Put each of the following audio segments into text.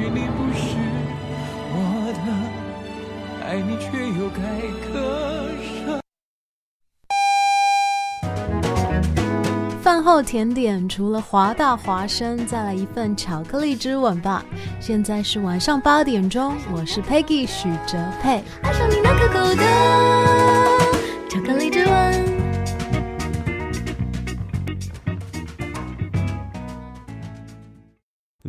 许你不是我的，爱你却又该割舍。饭后甜点除了华大华生，再来一份巧克力之吻吧。现在是晚上八点钟，我是 Peggy 许哲佩。爱上你那可口的巧克力之吻。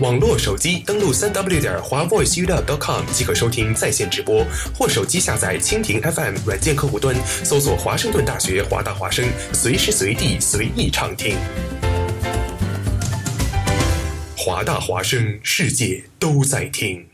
网络手机登录三 w 点华 voiceuw.com 即可收听在线直播，或手机下载蜻蜓 FM 软件客户端，搜索华盛顿大学华大华声，随时随地随意畅听。华大华声，世界都在听。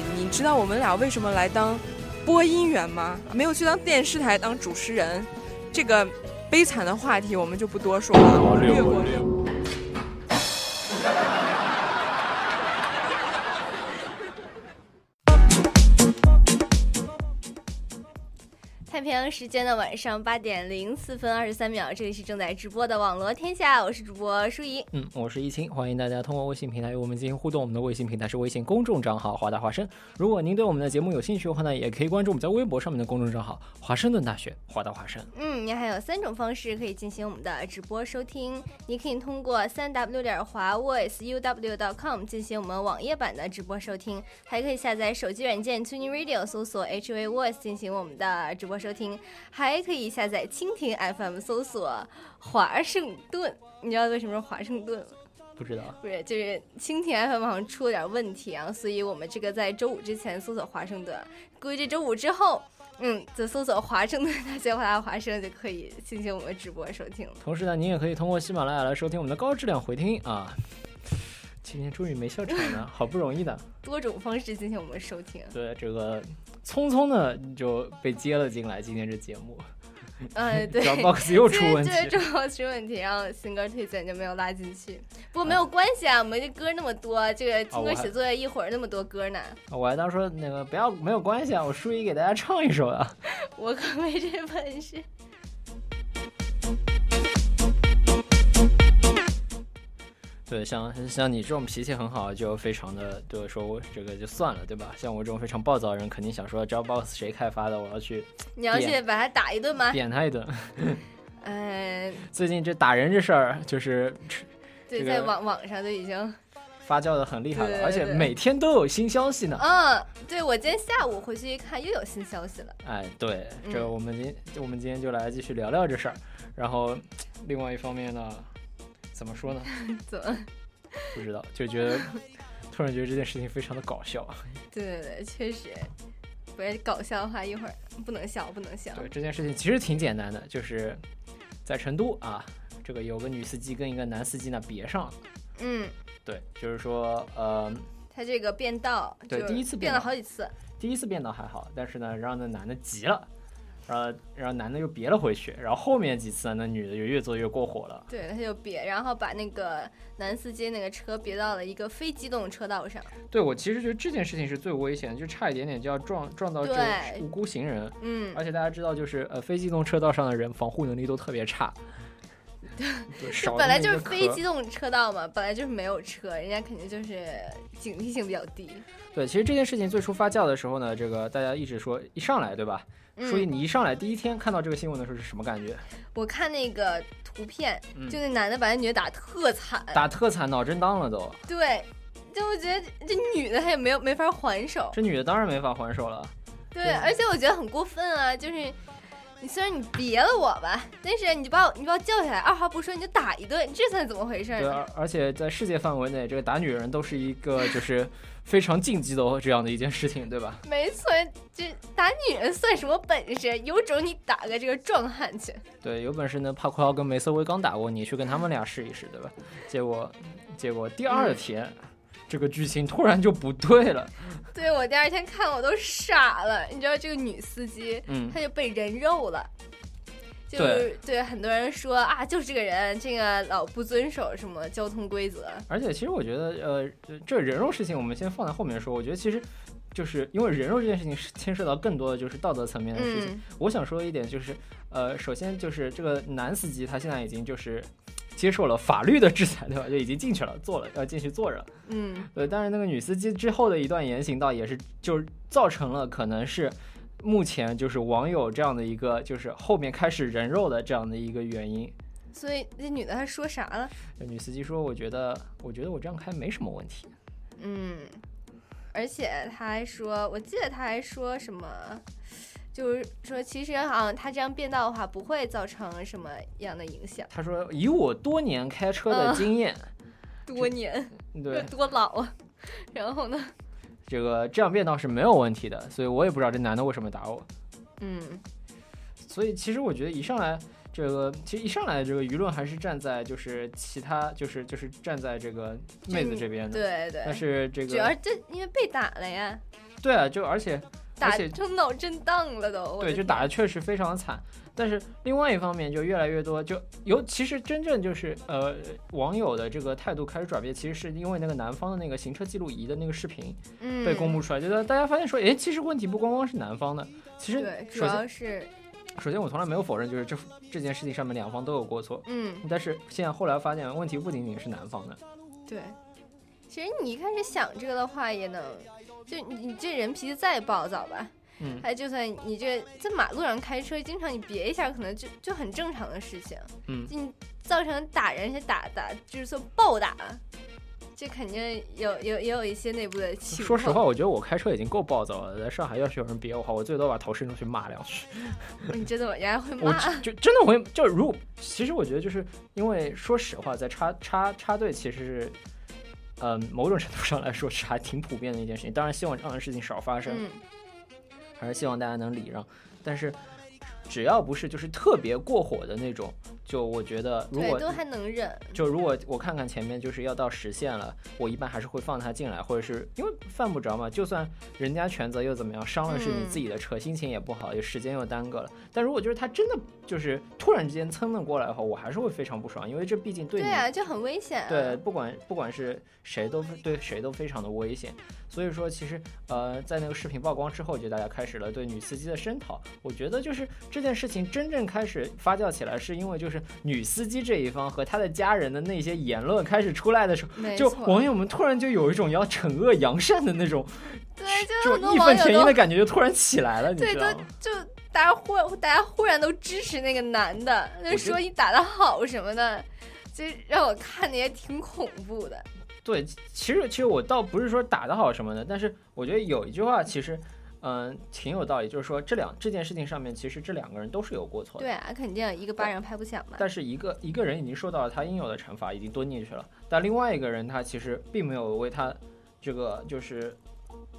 知道我们俩为什么来当播音员吗？没有去当电视台当主持人，这个悲惨的话题我们就不多说了，略过。平洋时间的晚上八点零四分二十三秒，这里是正在直播的网罗天下，我是主播舒怡。嗯，我是易清，欢迎大家通过微信平台与我们进行互动。我们的微信平台是微信公众账号“华大华生”。如果您对我们的节目有兴趣的话呢，也可以关注我们在微博上面的公众账号“华盛顿大学华大华生”。嗯，您还有三种方式可以进行我们的直播收听。你可以通过三 w 点华 voiceuw.com 进行我们网页版的直播收听，还可以下载手机软件 Tuning Radio，搜索 HV Voice 进行我们的直播收听。还可以下载蜻蜓 FM，搜索华盛顿。你知道为什么是华盛顿吗？不知道。不是，就是蜻蜓 FM 好像出了点问题啊，所以我们这个在周五之前搜索华盛顿，估计这周五之后，嗯，就搜索华盛顿大学华大华生就可以进行我们直播收听了。同时呢，您也可以通过喜马拉雅来收听我们的高质量回听啊。今天终于没笑场了，好不容易的。多种方式进行我们收听。对这个。匆匆的就被接了进来今天这节目。哎，对，Dropbox 又出问题，对正好出问题，然后新歌推荐就没有拉进去。不过没有关系啊，我们这歌那么多，这个听歌写作业一会儿那么多歌呢。我还当说那个不要没有关系啊，我舒一给大家唱一首啊。我可没这本事。对，像像你这种脾气很好，就非常的对说，我这个就算了，对吧？像我这种非常暴躁的人，肯定想说，Dropbox 谁开发的，我要去，你要去把他打一顿吗？扁他一顿。嗯，最近这打人这事儿，就是对，在网网上都已经发酵的很厉害了，而且每天都有新消息呢。嗯，对，我今天下午回去一看，又有新消息了。哎，对，这我们今我们今天就来继续聊聊这事儿，然后另外一方面呢。怎么说呢？怎么？不知道，就觉得突然觉得这件事情非常的搞笑。对对对，确实。不是搞笑的话，一会儿不能笑，不能笑。对，这件事情其实挺简单的，就是在成都啊，这个有个女司机跟一个男司机呢别上了。嗯。对，就是说，呃，他这个变道，对，第一次变了好几次。第一次变道还好，但是呢，让那男的急了。然后，然后男的又别了回去，然后后面几次那女的就越做越过火了。对，他就别，然后把那个男司机那个车别到了一个非机动车道上。对，我其实觉得这件事情是最危险的，就差一点点就要撞撞到这无辜行人。嗯。而且大家知道，就是呃，非机动车道上的人防护能力都特别差。对，本来就是非机动车道嘛，本来就是没有车，人家肯定就是警惕性比较低。对，其实这件事情最初发酵的时候呢，这个大家一直说一上来，对吧？所以你一上来第一天看到这个新闻的时候是什么感觉？我看那个图片，就那男的把那女的打特惨，打特惨，脑震荡了都。对，就我觉得这女的她也没有没法还手。这女的当然没法还手了。对，而且我觉得很过分啊，就是你虽然你别了我吧，但是你把我你把我叫起来，二话不说你就打一顿，这算怎么回事？对，而且在世界范围内，这个打女人都是一个就是。非常禁忌的这样的一件事情，对吧？没错，这打女人算什么本事？有种你打个这个壮汉去！对，有本事呢，帕库奥跟梅瑟威刚打过，你去跟他们俩试一试，对吧？结果，结果第二天，这个剧情突然就不对了。对我第二天看我都傻了，你知道这个女司机，嗯，她就被人肉了。就是对很多人说啊，就是这个人，这个老不遵守什么交通规则。而且其实我觉得，呃，这人肉事情我们先放在后面说。我觉得其实就是因为人肉这件事情是牵涉到更多的就是道德层面的事情。我想说一点就是，呃，首先就是这个男司机他现在已经就是接受了法律的制裁，对吧？就已经进去了，坐了，要进去坐着。嗯，对。但是那个女司机之后的一段言行，倒也是就是造成了可能是。目前就是网友这样的一个，就是后面开始人肉的这样的一个原因。所以那女的她说啥了？女司机说：“我觉得，我觉得我这样开没什么问题。”嗯，而且她还说，我记得她还说什么，就是说其实好像他这样变道的话不会造成什么样的影响。他说：“以我多年开车的经验，多年，对，多老啊？然后呢？”这个这样变道是没有问题的，所以我也不知道这男的为什么打我。嗯，所以其实我觉得一上来这个，其实一上来这个舆论还是站在就是其他就是就是站在这个妹子这边的。对对。但是这个主要这因为被打了呀。对啊，就而且打成脑震荡了都。对，就打的确实非常惨。但是另外一方面，就越来越多，就尤其是真正就是呃网友的这个态度开始转变，其实是因为那个男方的那个行车记录仪的那个视频被公布出来，就是大家发现说，哎，其实问题不光光是男方的，其实主要是首先我从来没有否认，就是这这件事情上面两方都有过错，嗯，但是现在后来发现问题不仅仅是男方的，对，其实你一开始想这个的话，也能就你你这人脾气再暴躁吧。嗯，还就算你这在马路上开车，经常你别一下，可能就就很正常的事情。嗯，你造成打人，且打打就是说暴打，这肯定有有也有一些内部的。说实话，我觉得我开车已经够暴躁了，在上海要是有人别我话，我最多把头伸出去骂两句。你真的人家会 骂？就真的会就如其实我觉得就是因为说实话，在插插插队其实是，嗯，某种程度上来说是还挺普遍的一件事情。当然，希望这样的事情少发生。嗯。还是希望大家能礼让，但是只要不是就是特别过火的那种，就我觉得如果都还能忍。就如果我看看前面就是要到实线了，我一般还是会放他进来，或者是因为犯不着嘛，就算人家全责又怎么样，伤了是你自己的车，心情也不好，有时间又耽搁了。但如果就是他真的就是突然之间蹭了过来的话，我还是会非常不爽，因为这毕竟对对啊，就很危险。对，不管不管是谁都对谁都非常的危险。所以说，其实呃，在那个视频曝光之后，就大家开始了对女司机的声讨。我觉得就是这件事情真正开始发酵起来，是因为就是女司机这一方和她的家人的那些言论开始出来的时候，就网友们突然就有一种要惩恶扬善的那种，对，就义愤填膺的感觉就突然起来了，你知道吗？就大家忽然大家忽然都支持那个男的，就说你打的好什么的，就让我看的也挺恐怖的。对，其实其实我倒不是说打得好什么的，但是我觉得有一句话其实，嗯，挺有道理，就是说这两这件事情上面，其实这两个人都是有过错的。对啊，肯定一个巴掌拍不响嘛。但是一个一个人已经受到了他应有的惩罚，已经蹲进去了，但另外一个人他其实并没有为他这个就是。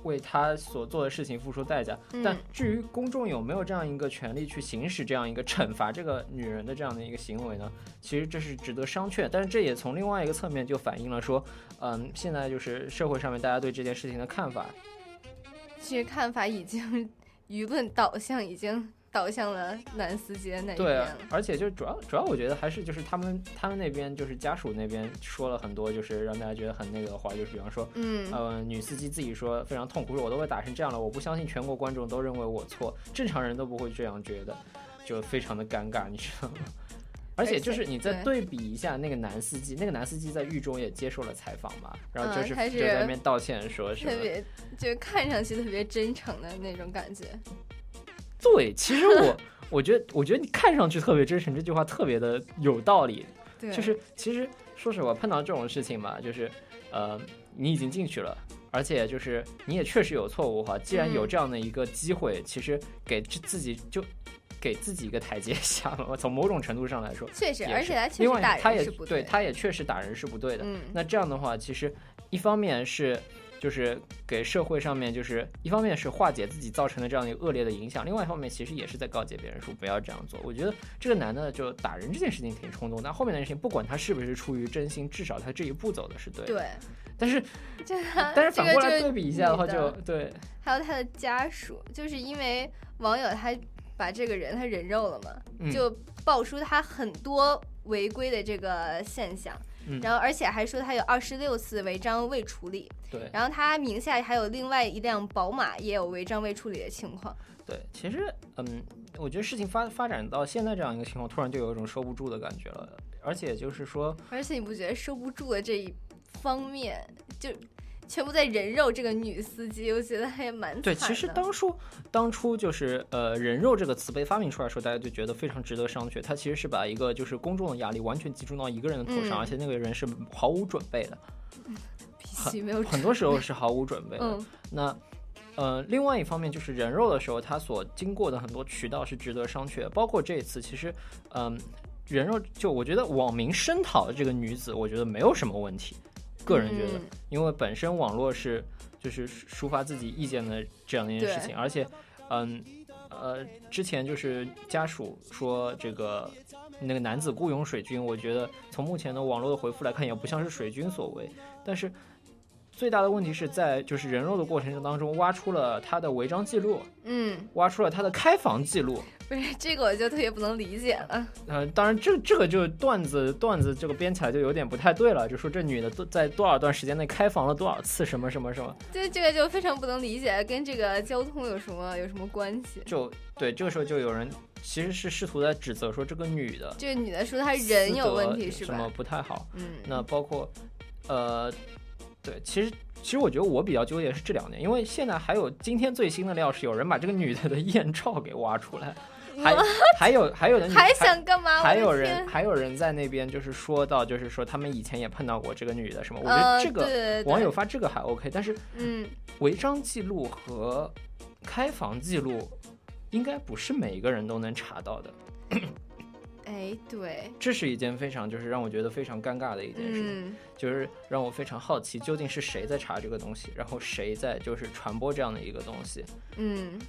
为他所做的事情付出代价，但至于公众有没有这样一个权利去行使这样一个惩罚这个女人的这样的一个行为呢？其实这是值得商榷。但是这也从另外一个侧面就反映了说，嗯，现在就是社会上面大家对这件事情的看法，其实看法已经舆论导向已经。导向了男司机那边。对，而且就主要主要，我觉得还是就是他们他们那边就是家属那边说了很多，就是让大家觉得很那个的话，就是比方说，嗯，呃，女司机自己说非常痛苦，说我都被打成这样了，我不相信全国观众都认为我错，正常人都不会这样觉得，就非常的尴尬，你知道吗？而且就是你再对比一下那个男司机，那个男司机在狱中也接受了采访嘛，然后就是就在那边道歉说什么，特别就看上去特别真诚的那种感觉。对，其实我我觉得，我觉得你看上去特别真诚，这句话特别的有道理。对，就是其实说实话，碰到这种事情嘛，就是呃，你已经进去了，而且就是你也确实有错误哈。既然有这样的一个机会，其实给自己就给自己一个台阶下。从某种程度上来说，确实，而且他另外他也对，他也确实打人是不对的。嗯，那这样的话，其实一方面是。就是给社会上面，就是一方面是化解自己造成的这样一个恶劣的影响，另外一方面其实也是在告诫别人说不要这样做。我觉得这个男的就打人这件事情挺冲动，但后面的事情不管他是不是出于真心，至少他这一步走的是对。对。但是，但是反过来对比一下的话，就对。还有他的家属，就是因为网友他把这个人他人肉了嘛，就爆出他很多违规的这个现象。然后，而且还说他有二十六次违章未处理。对。然后他名下还有另外一辆宝马，也有违章未处理的情况。对，其实，嗯，我觉得事情发发展到现在这样一个情况，突然就有一种收不住的感觉了。而且就是说，而且你不觉得收不住的这一方面就？全部在人肉这个女司机，我觉得还蛮对。其实当初当初就是呃“人肉”这个词被发明出来的时候，大家就觉得非常值得商榷。它其实是把一个就是公众的压力完全集中到一个人的头上，而且那个人是毫无准备的，没有很多时候是毫无准备的。那呃，另外一方面就是人肉的时候，他所经过的很多渠道是值得商榷。包括这一次，其实嗯，人肉就我觉得网民声讨这个女子，我觉得没有什么问题。个人觉得，因为本身网络是就是抒发自己意见的这样的一件事情，而且，嗯，呃，之前就是家属说这个那个男子雇佣水军，我觉得从目前的网络的回复来看，也不像是水军所为，但是。最大的问题是在就是人肉的过程当中挖出了他的违章记录，嗯，挖出了他的开房记录。不是这个我就特别不能理解了。呃，当然这这个就段子段子这个编起来就有点不太对了，就说这女的在多少段时间内开房了多少次什么什么什么。对，这个就非常不能理解，跟这个交通有什么有什么关系？就对，这个时候就有人其实是试图在指责说这个女的，这个女的说她人有问题是吧？什么不太好？嗯，那包括呃。对，其实其实我觉得我比较纠结是这两年，因为现在还有今天最新的料是有人把这个女的的艳照给挖出来，还还有还有人 还想干嘛？还有人还有人在那边就是说到，就是说他们以前也碰到过这个女的什么？我觉得这个网友发这个还 OK，但是嗯，违章记录和开房记录应该不是每一个人都能查到的。哎，对，这是一件非常就是让我觉得非常尴尬的一件事情，就是让我非常好奇究竟是谁在查这个东西，然后谁在就是传播这样的一个东西。嗯，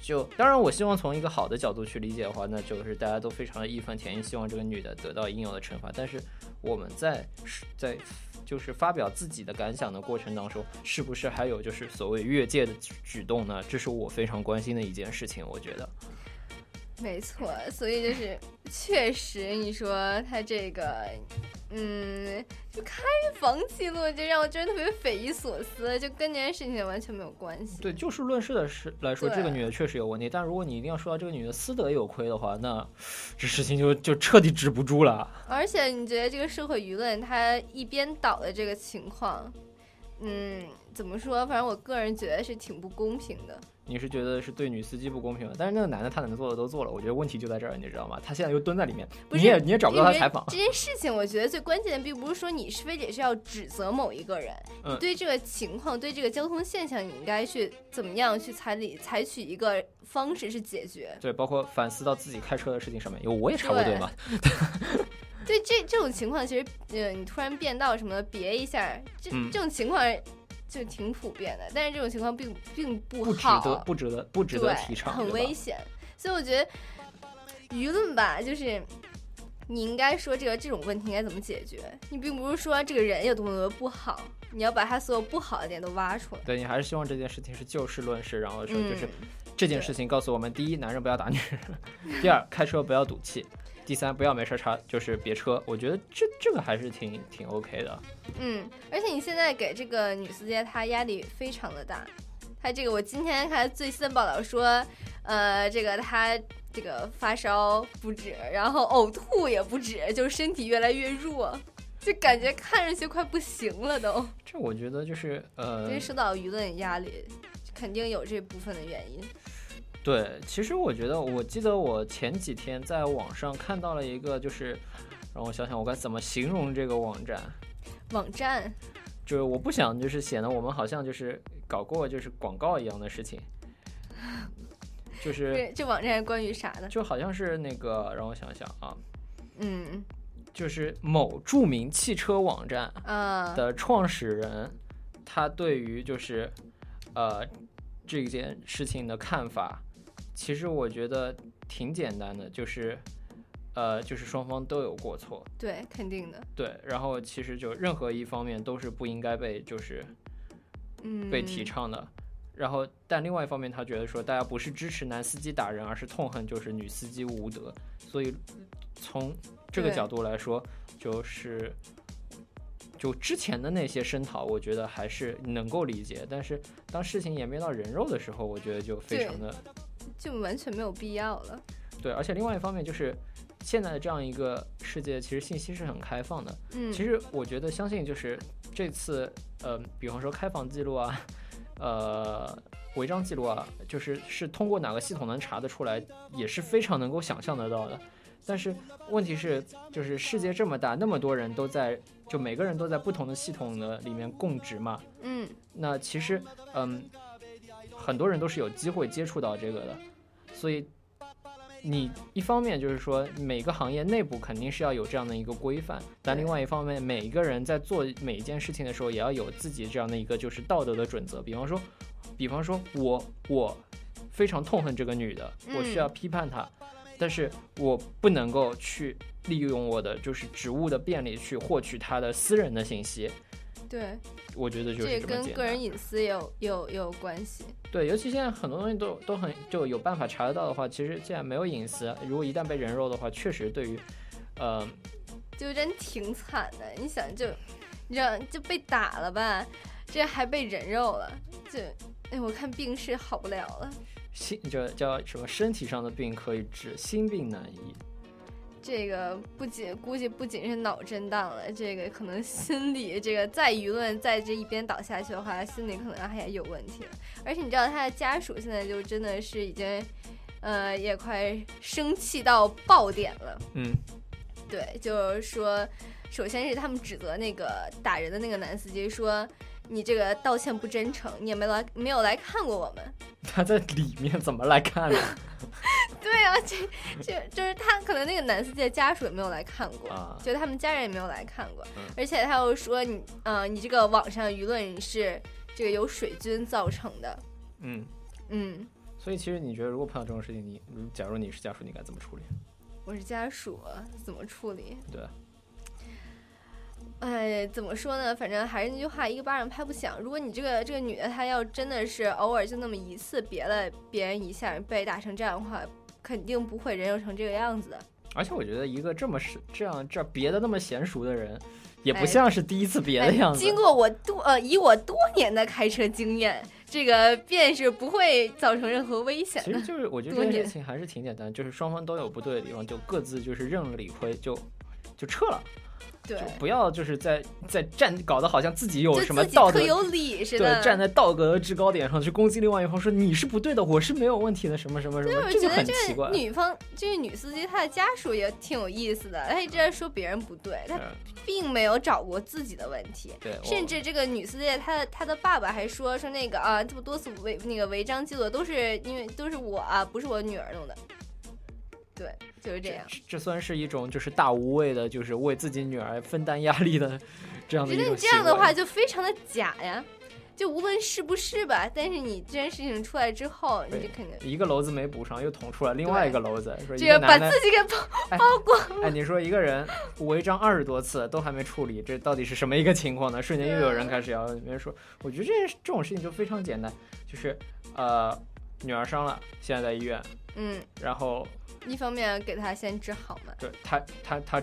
就当然，我希望从一个好的角度去理解的话，那就是大家都非常的义愤填膺，希望这个女的得到应有的惩罚。但是我们在在就是发表自己的感想的过程当中，是不是还有就是所谓越界的举动呢？这是我非常关心的一件事情，我觉得。没错，所以就是确实，你说他这个。嗯，就开房记录，就让我觉得特别匪夷所思，就跟这件事情完全没有关系。对，就事论事的事来说，这个女的确实有问题。但如果你一定要说到这个女的私德有亏的话，那这事情就就彻底止不住了。而且，你觉得这个社会舆论它一边倒的这个情况，嗯，怎么说？反正我个人觉得是挺不公平的。你是觉得是对女司机不公平的，但是那个男的他能做的都做了，我觉得问题就在这儿，你知道吗？他现在又蹲在里面，你也你也找不到他采访。这件事情，我觉得最关键的并不是说你是非得是要指责某一个人，嗯，对这个情况，对这个交通现象，你应该去怎么样去采理采取一个方式去解决。对，包括反思到自己开车的事情上面，因为我也插过队嘛。对这这种情况，其实呃，你突然变道什么的，别一下，这这种情况。就挺普遍的，但是这种情况并并不好，不值得，不值得，不值得提倡，很危险。所以我觉得舆论吧，就是你应该说这个这种问题应该怎么解决。你并不是说这个人有多么多不好，你要把他所有不好的点都挖出来。对你还是希望这件事情是就事论事，然后说就是这件事情告诉我们：第一，男人不要打女人；第二，开车不要赌气。第三，不要没事插，就是别车。我觉得这这个还是挺挺 OK 的。嗯，而且你现在给这个女司机，她压力非常的大。她这个，我今天看最新的报道说，呃，这个她这个发烧不止，然后呕吐也不止，就是身体越来越弱，就感觉看上去快不行了都。这我觉得就是呃，因为受到舆论压力，肯定有这部分的原因。对，其实我觉得，我记得我前几天在网上看到了一个，就是让我想想我该怎么形容这个网站。网站，就是我不想就是显得我们好像就是搞过就是广告一样的事情。就是 这网站关于啥的？就好像是那个让我想想啊，嗯，就是某著名汽车网站的创始人，他对于就是呃这件事情的看法。其实我觉得挺简单的，就是，呃，就是双方都有过错，对，肯定的，对。然后其实就任何一方面都是不应该被就是，嗯，被提倡的。然后，但另外一方面，他觉得说大家不是支持男司机打人，而是痛恨就是女司机无德。所以从这个角度来说，就是就之前的那些声讨，我觉得还是能够理解。但是当事情演变到人肉的时候，我觉得就非常的。就完全没有必要了。对，而且另外一方面就是，现在的这样一个世界，其实信息是很开放的。嗯，其实我觉得，相信就是这次，呃，比方说开房记录啊，呃，违章记录啊，就是是通过哪个系统能查得出来，也是非常能够想象得到的。但是问题是，就是世界这么大，那么多人都在，就每个人都在不同的系统的里面供职嘛。嗯，那其实，嗯。很多人都是有机会接触到这个的，所以你一方面就是说每个行业内部肯定是要有这样的一个规范，但另外一方面，每一个人在做每一件事情的时候，也要有自己这样的一个就是道德的准则。比方说，比方说我我非常痛恨这个女的，我需要批判她，但是我不能够去利用我的就是职务的便利去获取她的私人的信息。对，我觉得就是这跟个人隐私有有有关系。对，尤其现在很多东西都都很就有办法查得到的话，其实既然没有隐私。如果一旦被人肉的话，确实对于，呃，就真挺惨的。你想，就你知道就被打了吧，这还被人肉了，就哎，我看病是好不了了。心就叫什么？身体上的病可以治，心病难医。这个不仅估计不仅是脑震荡了，这个可能心理这个再舆论再这一边倒下去的话，心理可能还有问题了。而且你知道他的家属现在就真的是已经，呃，也快生气到爆点了。嗯，对，就是说，首先是他们指责那个打人的那个男司机说。你这个道歉不真诚，你也没来没有来看过我们。他在里面怎么来看呢？对啊，这这就是他可能那个男司机的家属也没有来看过，就他们家人也没有来看过。而且他又说你，嗯，你这个网上舆论是这个由水军造成的。嗯嗯。所以其实你觉得，如果碰到这种事情，你假如你是家属，你该怎么处理？我是家属，怎么处理？对。哎，怎么说呢？反正还是那句话，一个巴掌拍不响。如果你这个这个女的，她要真的是偶尔就那么一次别了别人一下，被打成这样的话，肯定不会人肉成这个样子的。而且我觉得，一个这么是这样这别的那么娴熟的人，也不像是第一次别的样子。经过我多呃，以我多年的开车经验，这个便是不会造成任何危险。其实就是我觉得这件事情还是挺简单，就是双方都有不对的地方，就各自就是认了理亏，就就撤了。对，不要就是在在站，搞得好像自己有什么道德有理似的，对，站在道德的制高点上去攻击另外一方，说你是不对的，我是没有问题的，什么什么什么，这就很奇怪。女方这个女司机，她的家属也挺有意思的，她一直在说别人不对，她并没有找过自己的问题。对，甚至这个女司机，她的她的爸爸还说说那个啊，这么多次违那个违章记录都是因为都是我啊，不是我女儿弄的。对，就是这样。这算是一种就是大无畏的，就是为自己女儿分担压力的这样的。觉得你这样的话就非常的假呀，就无论是不是吧，但是你这件事情出来之后，你就肯定一个篓子没补上，又捅出来另外一个篓子，说这个把自己给包包光。哎，你说一个人违章二十多次都还没处理，这到底是什么一个情况呢？瞬间又有人开始要别人说，我觉得这件这种事情就非常简单，就是呃，女儿伤了，现在在医院，嗯，然后。一方面给他先治好嘛，对他，他他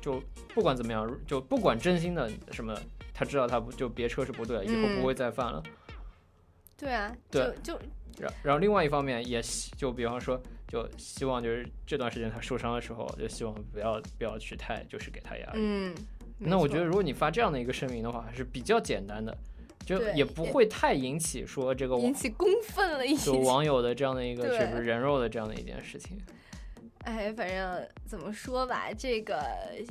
就不管怎么样，就不管真心的什么，他知道他不就别车是不对，以后不会再犯了。对啊，对，就然然后另外一方面也就比方说，就希望就是这段时间他受伤的时候，就希望不要不要去太就是给他压力。嗯，那我觉得如果你发这样的一个声明的话，还是比较简单的。就也不会太引起说这个引起公愤了，一就网友的这样的一个就是人肉的这样的一件事情。哎，反正怎么说吧，这个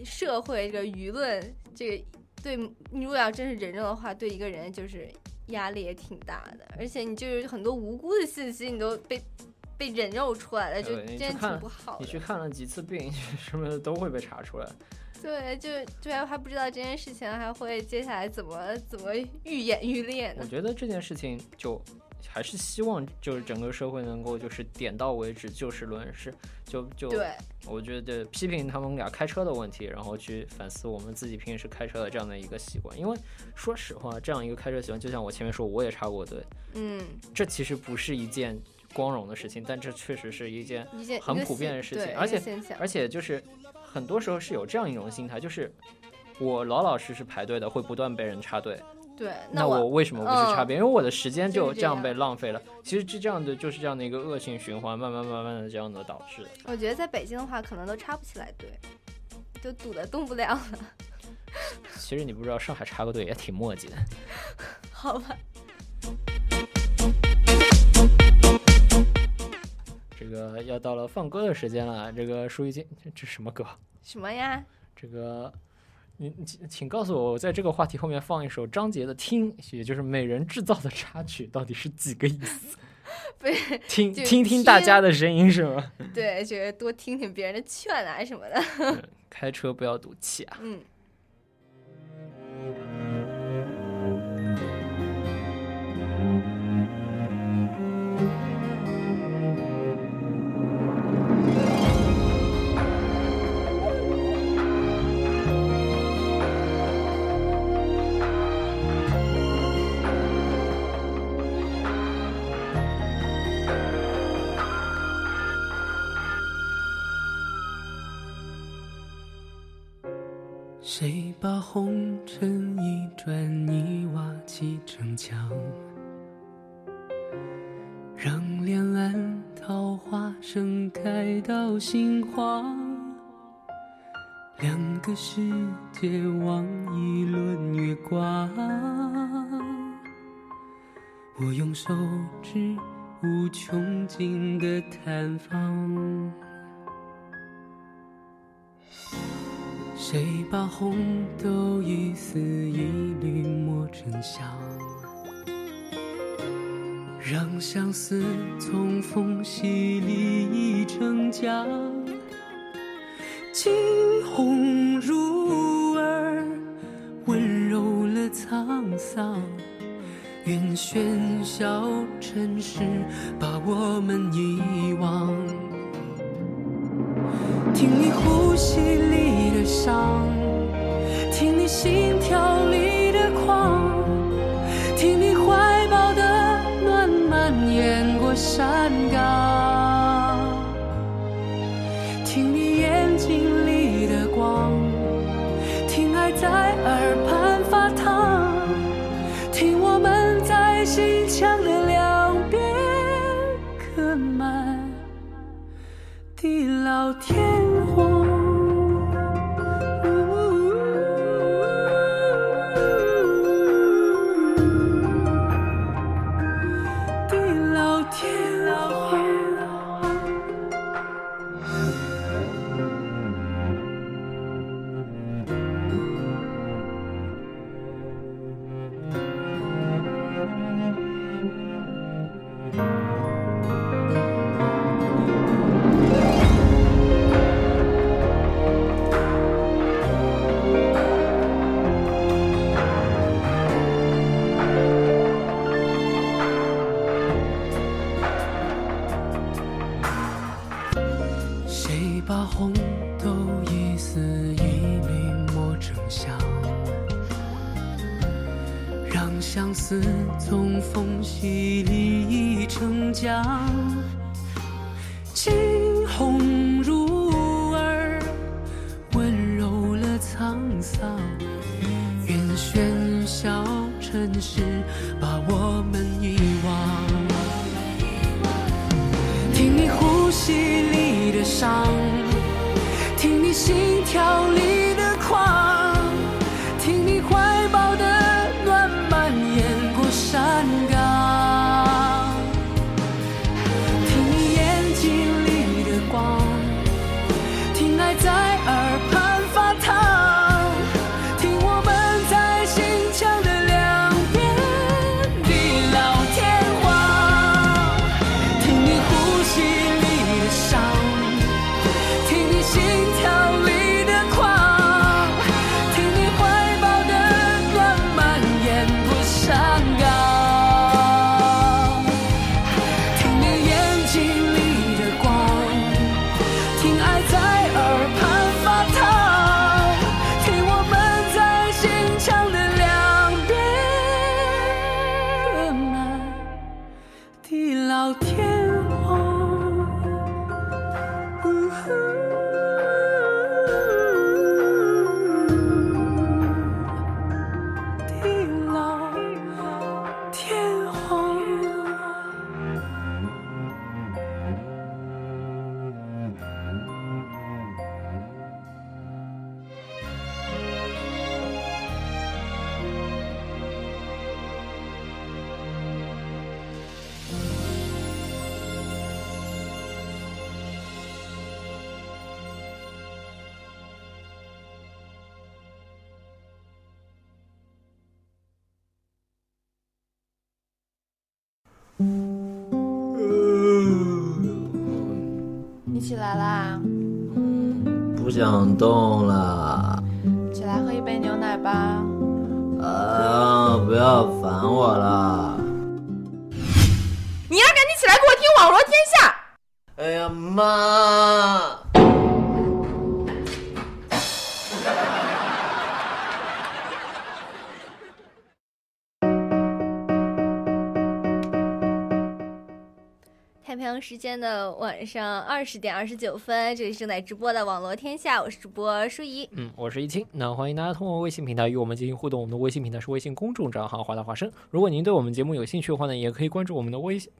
社会这个舆论，这个对你如果要真是人肉的话，对一个人就是压力也挺大的，而且你就是很多无辜的信息你都被被人肉出来了，就真挺不好的。你去看了几次病 什么的都会被查出来。对，就对还不知道这件事情还会接下来怎么怎么愈演愈烈呢？我觉得这件事情就还是希望就是整个社会能够就是点到为止，就事论事，就就对，我觉得批评他们俩开车的问题，然后去反思我们自己平时开车的这样的一个习惯。因为说实话，这样一个开车习惯，就像我前面说，我也插过队，嗯，这其实不是一件光荣的事情，但这确实是一件很普遍的事情，而且而且就是。很多时候是有这样一种心态，就是我老老实实排队的，会不断被人插队。对，那我为什么不去插队？因为我的时间就这样被浪费了。其实这这样的就是这样的一个恶性循环，慢慢慢慢的这样的导致的。我觉得在北京的话，可能都插不起来队，就堵得动不了了。其实你不知道，上海插个队也挺墨迹的。好吧。个要到了放歌的时间了，这个舒一静，这什么歌？什么呀？这个，你请请告诉我，我在这个话题后面放一首张杰的《听》，也就是美人制造的插曲，到底是几个意思？听听听大家的声音是吗？对，就是多听听别人的劝啊什么的。开车不要赌气啊。嗯。个世界望一轮月光。我用手指无穷尽的探访。谁把红豆一丝一缕磨成香，让相思从缝隙里溢成江。惊鸿入耳，温柔了沧桑，愿喧嚣尘世把我们遗忘。听你呼吸里的伤，听你心跳里的狂，听你怀抱的暖蔓延过山天你起来啦，不想动了。起来喝一杯牛奶吧。啊！不要烦我了。你要赶紧起来给我听《网罗天下》。哎呀妈！时间的晚上二十点二十九分，这里是正在直播的网络天下，我是主播舒怡。嗯，我是一清。那欢迎大家通过微信平台与我们进行互动。我们的微信平台是微信公众账号“华大华生”。如果您对我们节目有兴趣的话呢，也可以关注我们的微信。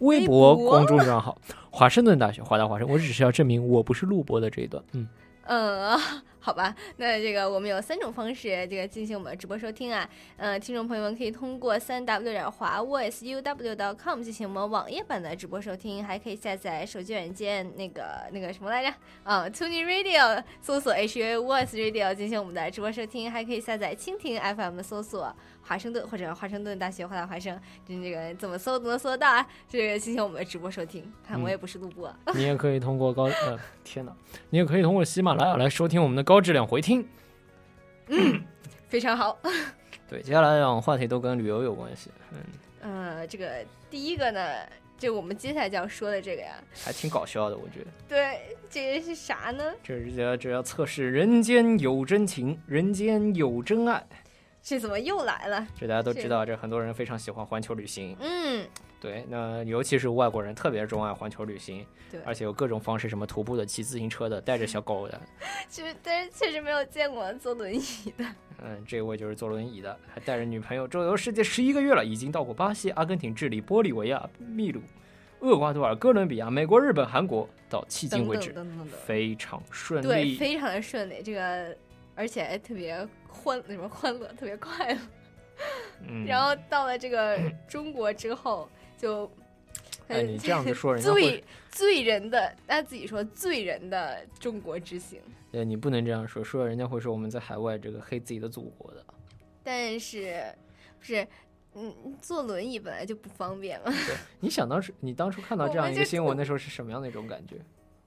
微博公众账号“华盛顿大学华大华生”，我只是要证明我不是录播的这一段。嗯，嗯，好吧，那这个我们有三种方式这个进行我们的直播收听啊。呃，听众朋友们可以通过三 w 点华 voiceuw com 进行我们网页版的直播收听，还可以下载手机软件那个那个什么来着？啊、t u n i n Radio 搜索 H U Voice Radio 进行我们的直播收听，还可以下载蜻蜓 FM 搜索华盛顿或者华盛顿大学华大华生，就这个怎么搜都能搜得到啊。这个进行我们的直播收听，看我也不是录播。你也可以通过高呃，天哪，你也可以通过喜马拉雅来收听我们的高质量回听。嗯非常好。对，接下来两个话题都跟旅游有关系。嗯，呃，这个第一个呢，就我们接下来就要说的这个呀，还挺搞笑的，我觉得。对，这个是啥呢？这是要这要测试人间有真情，人间有真爱。这怎么又来了？这大家都知道，这很多人非常喜欢环球旅行。嗯，对，那尤其是外国人特别钟爱环球旅行。对，而且有各种方式，什么徒步的、骑自行车的、带着小狗的。其实但是确实没有见过坐轮椅的。嗯，这位就是坐轮椅的，还带着女朋友周游世界十一个月了，已经到过巴西、阿根廷、智利、玻利维亚、秘鲁、厄瓜多尔、哥伦比亚、美国、日本、韩国，到迄今为止非常顺利，对，非常的顺利。这个而且还特别欢，什么欢乐，特别快乐。嗯，然后到了这个中国之后，就哎，你这样子说人罪罪人的，他自己说罪人的中国之行。对你不能这样说，说人家会说我们在海外这个黑自己的祖国的。但是，不是，嗯，坐轮椅本来就不方便嘛。对，你想当时，你当初看到这样一个新闻的时候是什么样的一种感觉？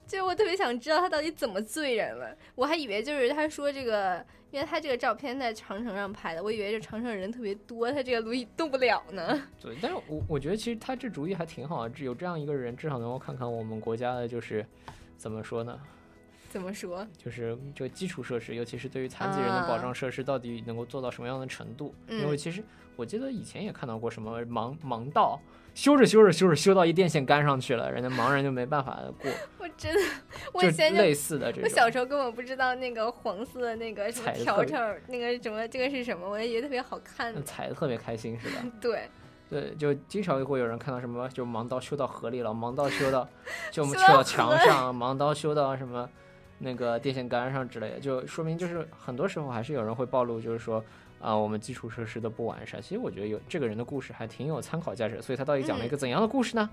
就我特别想知道他到底怎么醉人了。我还以为就是他说这个，因为他这个照片在长城上拍的，我以为这长城人特别多，他这个轮椅动不了呢。对，但是我我觉得其实他这主意还挺好，有这样一个人，至少能够看看我们国家的就是怎么说呢？怎么说？就是这基础设施，尤其是对于残疾人的保障设施，到底能够做到什么样的程度？因为其实我记得以前也看到过什么盲盲道，修着修着修着修到一电线杆上去了，人家盲人就没办法过。我真的，我以前类似的这种，我小时候根本不知道那个黄色的那个什么条条，那个什么这个是什么，我也觉得特别好看，踩的特别开心，是吧？对。对，就经常会有人看到什么，就盲刀修到河里了，盲刀修到 就我们修到墙上，盲刀修到什么。那个电线杆上之类的，就说明就是很多时候还是有人会暴露，就是说啊，我们基础设施的不完善。其实我觉得有这个人的故事还挺有参考价值，所以他到底讲了一个怎样的故事呢？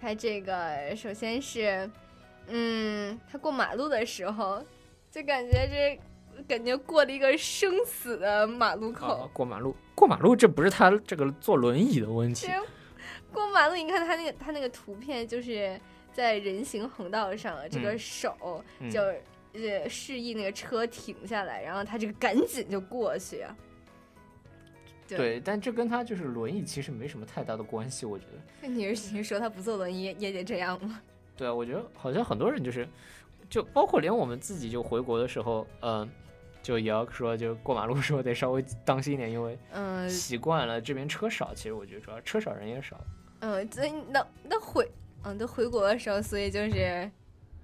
他这个首先是，嗯，他过马路的时候，就感觉这感觉过了一个生死的马路口。过马路，过马路，这不是他这个坐轮椅的问题。过马路，你看他那个他那个图片就是。在人行横道上，这个手就呃示意那个车停下来，然后他这个赶紧就过去。对，但这跟他就是轮椅其实没什么太大的关系，我觉得。那 你是你说他不坐轮椅也得这样吗？对啊，我觉得好像很多人就是，就包括连我们自己就回国的时候，嗯，就也要说就过马路的时候得稍微当心一点，因为嗯习惯了这边车少，其实我觉得主要车少人也少。嗯，所以那那回。嗯，都回国的时候，所以就是，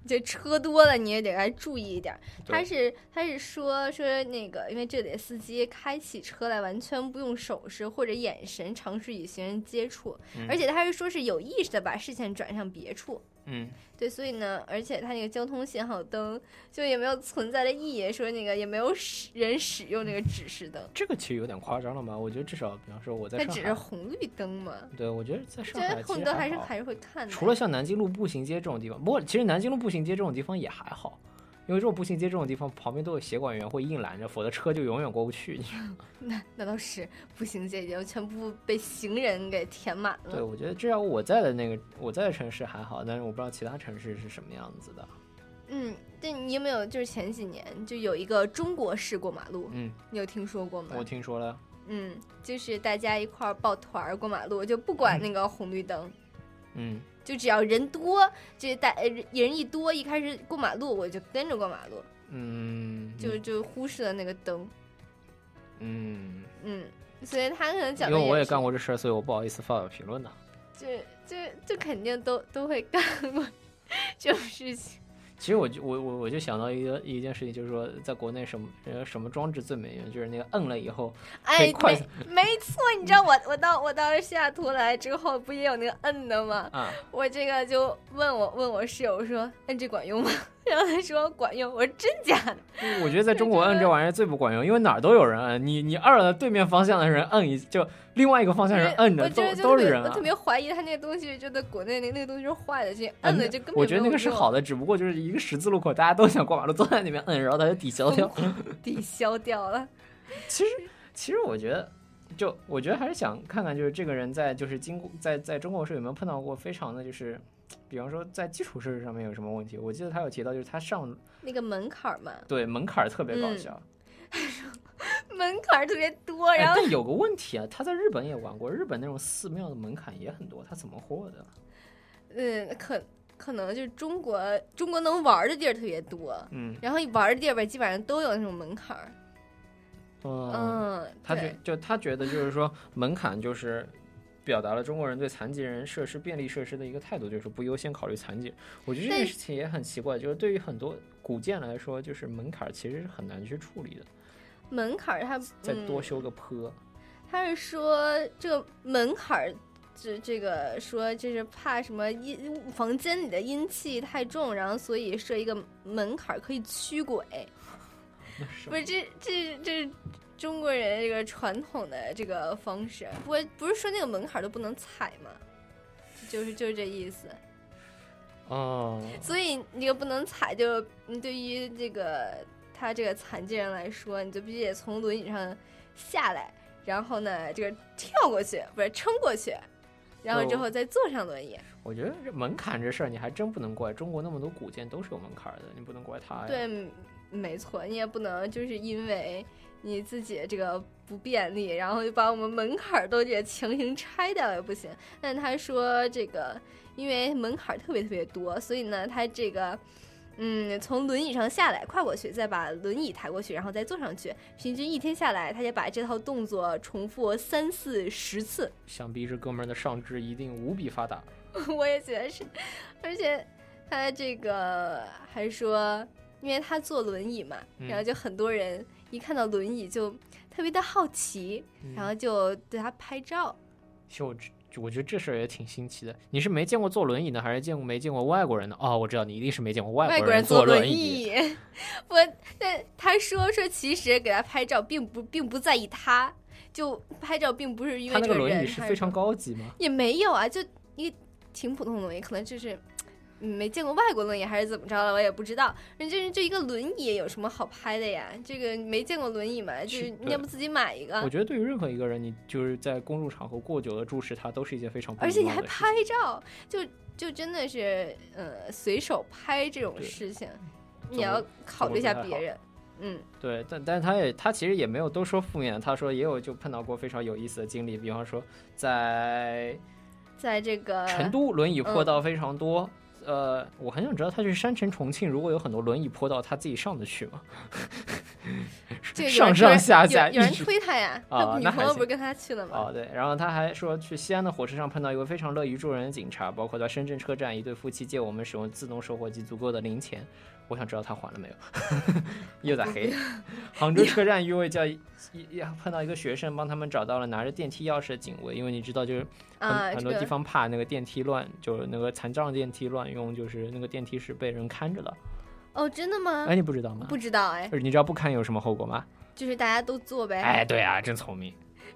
就车多了，你也得来注意一点。他是他是说说那个，因为这里的司机开起车来完全不用手势或者眼神尝试与行人接触，而且他还是说是有意识的把视线转向别处。嗯，对，所以呢，而且它那个交通信号灯就也没有存在的意义，说那个也没有使人使用那个指示灯。这个其实有点夸张了吧？我觉得至少，比方说我在上海，它只是红绿灯嘛。对，我觉得在上海红灯还是还是会看的。除了像南京路步行街这种地方，不过其实南京路步行街这种地方也还好。因为这种步行街这种地方旁边都有协管员会硬拦着，否则车就永远过不去。那那倒是，步行街已经全部被行人给填满了。对，我觉得至少我在的那个我在的城市还好，但是我不知道其他城市是什么样子的。嗯，对你有没有就是前几年就有一个中国式过马路？嗯，你有听说过吗？我听说了。嗯，就是大家一块儿抱团儿过马路，就不管那个红绿灯。嗯。就只要人多，就带人一多，一开始过马路我就跟着过马路，嗯，就就忽视了那个灯，嗯嗯，所以他可能讲，因为我也干过这事儿，所以我不好意思发表评论呢。就就就肯定都都会干过 这种事情。其实我就我我我就想到一个一件事情，就是说，在国内什么什么装置最没用，就是那个摁了以后，哎，快，没错，你知道我我到我到西雅图来之后，不也有那个摁的吗？啊，我这个就问我问我室友说，摁这管用吗？然后他说管用，我说真假的？我觉得在中国摁这玩意儿最不管用，因为哪儿都有人摁，你你二的对面方向的人摁一就另外一个方向人摁着，都都是人。我特别怀疑他那个东西就在国内那那个东西是坏的，就摁的就根本。我觉得那个是好的，只不过就是一个十字路口，大家都想过马路，都在那边摁，然后他就抵消掉，抵消掉了。其实其实我觉得，就我觉得还是想看看，就是这个人在就是经过在在中国时候有没有碰到过非常的就是。比方说，在基础设施上面有什么问题？我记得他有提到，就是他上那个门槛嘛。对，门槛特别搞笑。他 说门槛特别多。然后但有个问题啊，他在日本也玩过，日本那种寺庙的门槛也很多，他怎么获的？嗯，可可能就是中国中国能玩的地儿特别多，嗯，然后玩的地儿吧，基本上都有那种门槛儿。嗯，他觉就他觉得就是说门槛就是表达了中国人对残疾人设施便利设施的一个态度，就是不优先考虑残疾。我觉得这件事情也很奇怪，就是对于很多古建来说，就是门槛其实是很难去处理的。门槛他再多修个坡，他是说这个门槛这这个说就是怕什么阴房间里的阴气太重，然后所以设一个门槛可以驱鬼。不是这这这是中国人这个传统的这个方式，不过不是说那个门槛都不能踩吗？就是就是这意思。哦。所以你又不能踩，就对于这个他这个残疾人来说，你就必须得从轮椅上下来，然后呢，这个跳过去，不是撑过去，然后之后再坐上轮椅。我觉得这门槛这事儿，你还真不能怪中国那么多古建都是有门槛的，你不能怪他呀。对。没错，你也不能就是因为你自己这个不便利，然后就把我们门槛都给强行拆掉也不行。但他说这个，因为门槛特别特别多，所以呢，他这个，嗯，从轮椅上下来跨过去，再把轮椅抬过去，然后再坐上去，平均一天下来，他就把这套动作重复三四十次。想必这哥们儿的上肢一定无比发达。我也觉得是，而且他这个还说。因为他坐轮椅嘛，然后就很多人一看到轮椅就特别的好奇，然后就对他拍照。其实我我觉得这事儿也挺新奇的。你是没见过坐轮椅的，还是见过没见过外国人的？哦，我知道你一定是没见过外国人坐轮椅。我但他说说，其实给他拍照并不并不在意，他就拍照并不是因为这个轮椅是非常高级吗？也没有啊，就一个挺普通的轮椅，可能就是。没见过外国轮椅还是怎么着了，我也不知道。人家人就一个轮椅有什么好拍的呀？这个没见过轮椅嘛，就是你要不自己买一个。我觉得对于任何一个人，你就是在公众场合过久的注视他，都是一件非常而且你还拍照，就就真的是呃随手拍这种事情，你要考虑一下别人。嗯，对，但但他也他其实也没有都说负面，他说也有就碰到过非常有意思的经历，比方说在在这个成都轮椅坡道非常多。呃，我很想知道他去山城重庆，如果有很多轮椅坡道，他自己上得去吗？上上下下有人推他呀？啊，女朋友不是跟他去了吗？哦，对。然后他还说，去西安的火车上碰到一位非常乐于助人的警察，包括在深圳车站，一对夫妻借我们使用自动售货机足够的零钱。我想知道他还了没有，又在黑。杭州车站一位叫一碰到一个学生，帮他们找到了拿着电梯钥匙的警卫，因为你知道，就是很很多地方怕那个电梯乱，就是那个残障电梯乱用，就是那个电梯是被人看着的。哦，真的吗？哎，你不知道吗？不知道哎。你知道不看有什么后果吗？就是大家都坐呗。哎，对啊，真聪明。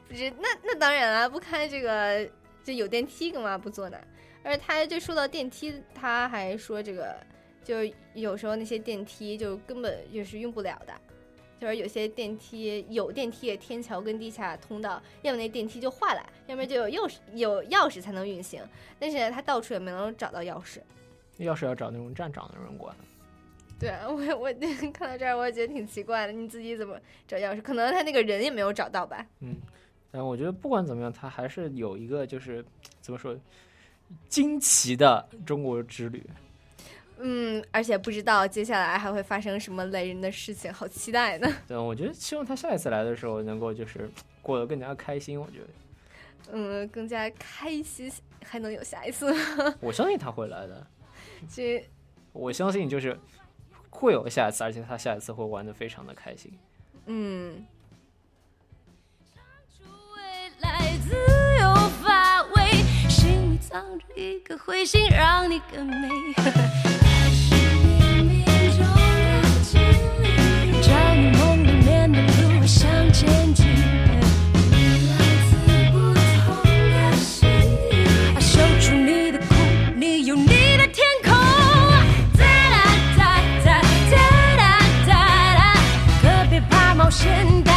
不是，那那当然了，不看这个就有电梯干嘛不坐呢？而且他就说到电梯，他还说这个。就有时候那些电梯就根本就是用不了的，就是有些电梯有电梯的天桥跟地下通道，要么那电梯就坏了，要么就有钥匙有钥匙才能运行。但是他到处也没能找到钥匙，钥匙要找那种站长的人管。对 啊，我我 看到这儿我也觉得挺奇怪的，你自己怎么找钥匙？可能他那个人也没有找到吧。嗯，但我觉得不管怎么样，他还是有一个就是怎么说惊奇的中国之旅。嗯，而且不知道接下来还会发生什么雷人的事情，好期待呢。对，我觉得希望他下一次来的时候能够就是过得更加开心。我觉得，嗯，更加开心，还能有下一次吗？我相信他会来的。这，我相信就是会有下一次，而且他下一次会玩的非常的开心。嗯。藏着一颗彗星，让你更美。冒险。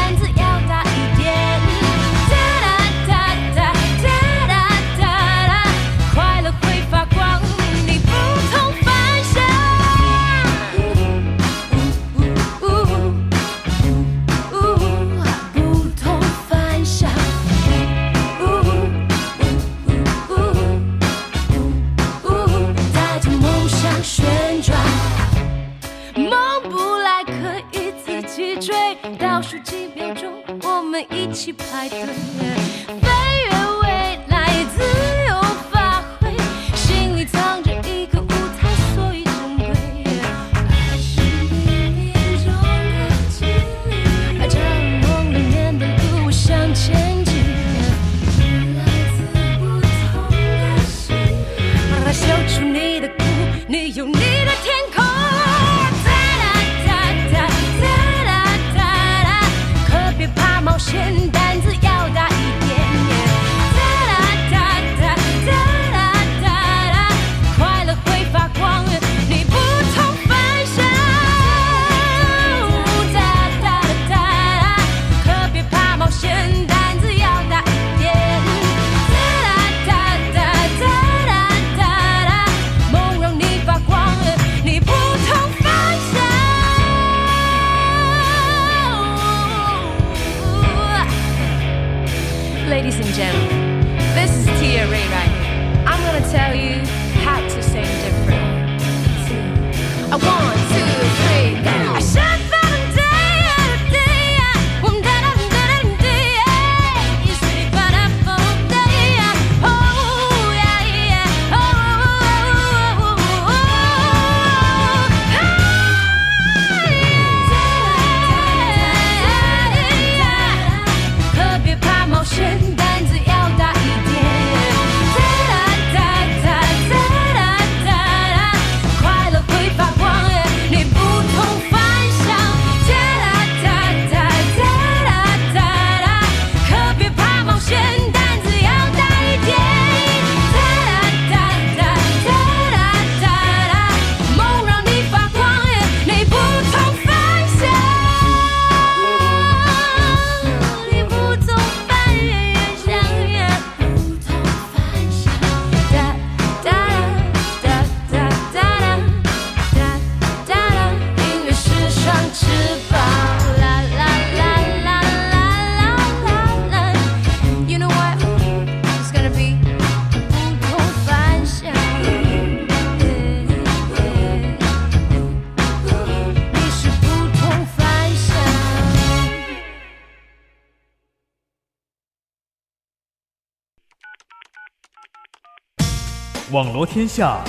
网罗天下，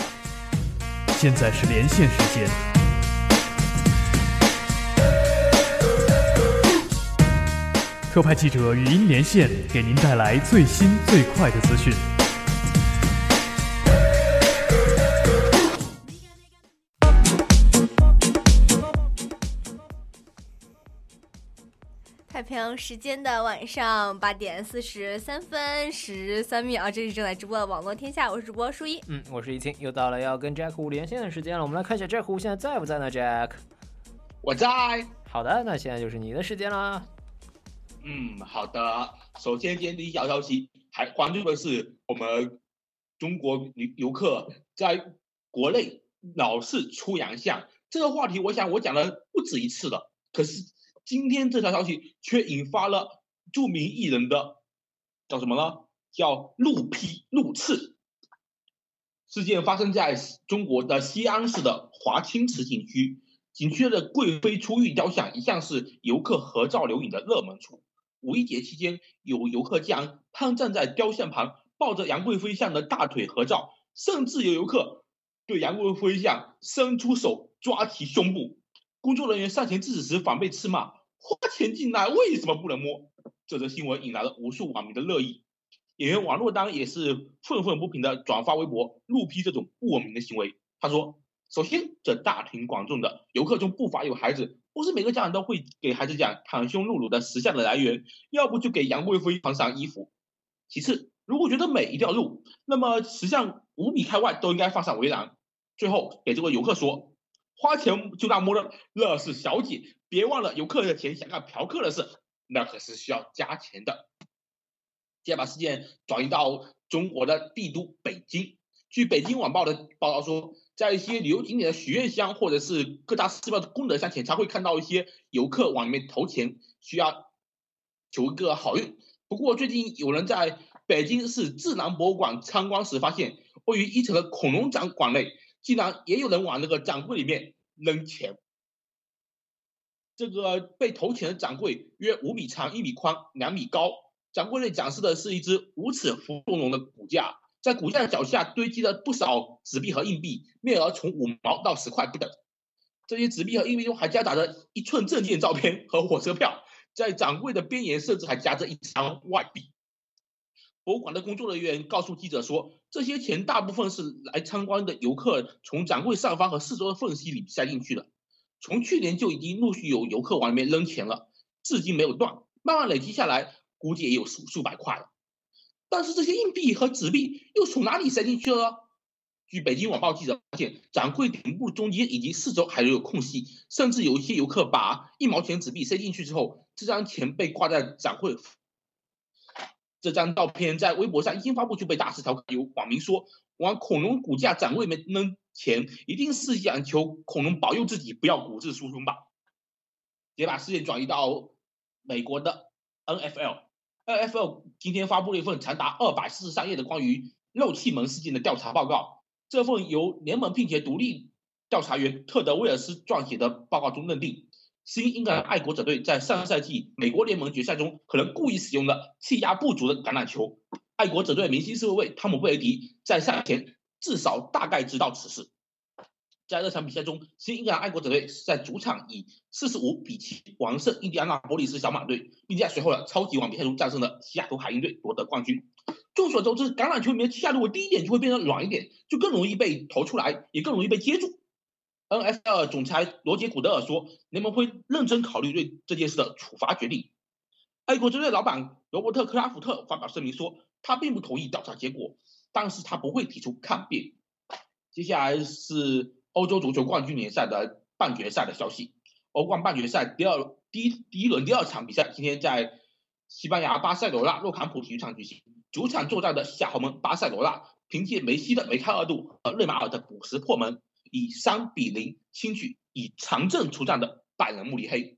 现在是连线时间。特派记者语音连线，给您带来最新最快的资讯。太平时间的晚上八点四十三分十三秒，这是正在直播的网络天下，我是主播舒一。嗯，我是一清，又到了要跟 Jack 五连线的时间了。我们来看一下 Jack 五现在在不在呢？Jack，我在。好的，那现在就是你的时间啦。嗯，好的。首先，今天第一条消息，还关注的是我们中国游游客在国内老是出洋相这个话题，我想我讲了不止一次了。可是今天这条消息却引发了著名艺人的叫什么呢？叫怒批怒斥。事件发生在中国的西安市的华清池景区，景区的贵妃出浴雕像一向是游客合照留影的热门处。五一节期间，有游客竟然攀站在雕像旁，抱着杨贵妃像的大腿合照，甚至有游客对杨贵妃像伸出手抓其胸部。工作人员上前制止时，反被斥骂：“花钱进来为什么不能摸？”这则新闻引来了无数网民的热议。演员王珞丹也是愤愤不平的转发微博，怒批这种不文明的行为。他说：“首先，这大庭广众的游客中不乏有孩子。”不是每个家长都会给孩子讲袒胸露乳的石像的来源，要不就给杨贵妃穿上衣服。其次，如果觉得美一定要录，那么石像五米开外都应该放上围栏。最后给这位游客说，花钱就那摸了，那是小姐，别忘了游客的钱想干嫖客的事，那可是需要加钱的。接着把事件转移到中国的帝都北京，据北京晚报的报道说。在一些旅游景点的许愿箱或者是各大寺庙的功德箱前，才会看到一些游客往里面投钱，需要求一个好运。不过最近有人在北京市自然博物馆参观时，发现位于一层的恐龙展馆内，竟然也有人往那个展柜里面扔钱。这个被投钱的掌柜约五米长、一米宽、两米高。掌柜内展示的是一只无齿芙蓉龙的骨架，在骨架的脚下堆积了不少纸币和硬币，面额从五毛到十块不等。这些纸币和硬币中还夹杂着一寸证件照片和火车票，在掌柜的边沿甚至还夹着一张外币。博物馆的工作人员告诉记者说，这些钱大部分是来参观的游客从展柜上方和四周的缝隙里塞进去的。从去年就已经陆续有游客往里面扔钱了，至今没有断，慢慢累积下来。估计也有数数百块了，但是这些硬币和纸币又从哪里塞进去了？据北京晚报记者发现，展柜顶部中间以及四周还留有空隙，甚至有一些游客把一毛钱纸币塞进去之后，这张钱被挂在展柜。这张照片在微博上一经发布就被大肆调侃，有网民说往恐龙骨架展位里面扔钱，一定是想求恐龙保佑自己不要骨质疏松吧？也把视线转移到美国的 NFL。NFL 今天发布了一份长达二百四十三页的关于漏气门事件的调查报告。这份由联盟聘请独立调查员特德威尔斯撰写的报告中认定，新英格兰爱国者队在上个赛季美国联盟决赛中可能故意使用了气压不足的橄榄球。爱国者队明星四位汤姆·布雷迪在赛前至少大概知道此事。在这场比赛中，新英格兰爱国者队在主场以四十五比七完胜印第安纳波利斯小马队，并在随后的超级碗比赛中战胜了西雅图海鹰队，夺得冠军。众所周知，橄榄球里面气压如果低一点，就会变得软一点，就更容易被投出来，也更容易被接住。NFL 总裁罗杰·古德尔说：“联盟会认真考虑对这件事的处罚决定。”爱国者队老板罗伯特·克拉福特发表声明说：“他并不同意调查结果，但是他不会提出抗辩。”接下来是。欧洲足球冠军联赛的半决赛的消息，欧冠半决赛第二第一第一轮第二场比赛今天在西班牙巴塞罗那洛坎普体育场举行。主场作战的夏豪门巴塞罗那凭借梅西的梅开二度和内马尔的补时破门，以三比零轻取以长阵出战的拜仁慕尼黑。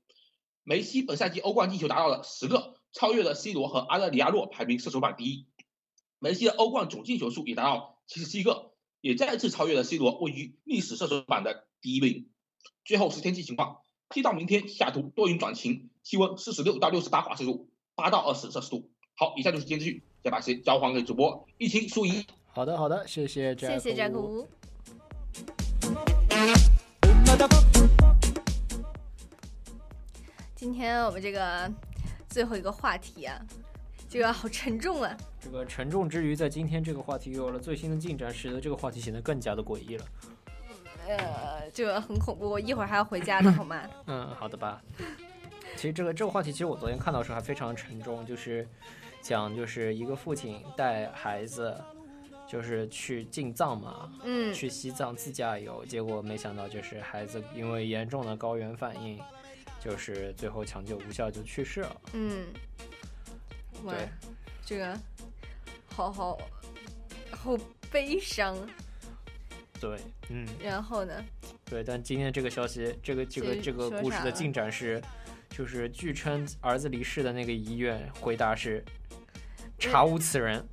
梅西本赛季欧冠进球达到了十个，超越了 C 罗和阿德里亚诺，排名射手榜第一。梅西的欧冠总进球数也达到七十七个。也再次超越了 C 罗，位于历史射手榜的第一位。最后是天气情况，天到明天下图多云转晴，气温四十六到六十八华氏度，八到二十摄氏度。好，以上就是今天资讯，再把时间交还给主播一清数一。好的，好的，谢谢，谢谢战虎。今天我们这个最后一个话题啊。这个好沉重啊！这个沉重之余，在今天这个话题有了最新的进展，使得这个话题显得更加的诡异了。呃，这个很恐怖，我一会儿还要回家呢，好吗？嗯，好的吧。其实这个这个话题，其实我昨天看到的时候还非常沉重，就是讲就是一个父亲带孩子就是去进藏嘛，嗯，去西藏自驾游，结果没想到就是孩子因为严重的高原反应，就是最后抢救无效就去世了。嗯。对，这个好好好悲伤。对，嗯。然后呢？对，但今天这个消息，这个这个这个故事的进展是，就是据称儿子离世的那个医院回答是查无此人。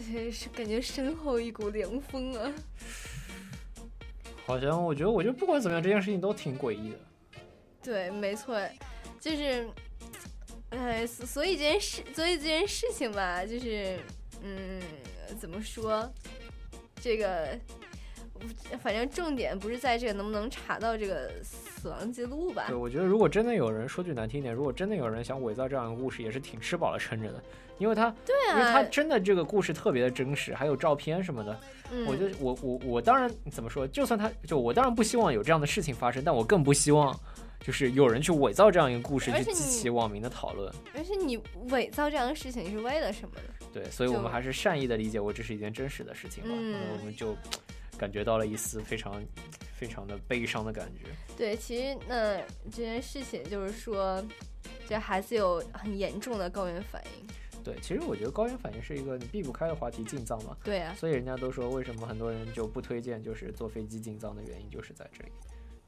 是感觉身后一股凉风啊。好像我觉得，我觉得不管怎么样，这件事情都挺诡异的。对，没错，就是。哎，所以这件事，所以这件事情吧，就是，嗯，怎么说？这个，反正重点不是在这个能不能查到这个死亡记录吧？对，我觉得如果真的有人说句难听点，如果真的有人想伪造这样一个故事，也是挺吃饱了撑着的，因为他，对啊，因为他真的这个故事特别的真实，还有照片什么的。嗯，我觉得我我我当然怎么说，就算他就我当然不希望有这样的事情发生，但我更不希望。就是有人去伪造这样一个故事，去激起网民的讨论。而且你伪造这样的事情是为了什么呢？对，所以我们还是善意的理解为这是一件真实的事情吧。嗯，我们就感觉到了一丝非常非常的悲伤的感觉。对，其实那这件事情就是说，这孩子有很严重的高原反应。对，其实我觉得高原反应是一个你避不开的话题，进藏嘛。对啊。所以人家都说，为什么很多人就不推荐就是坐飞机进藏的原因，就是在这里。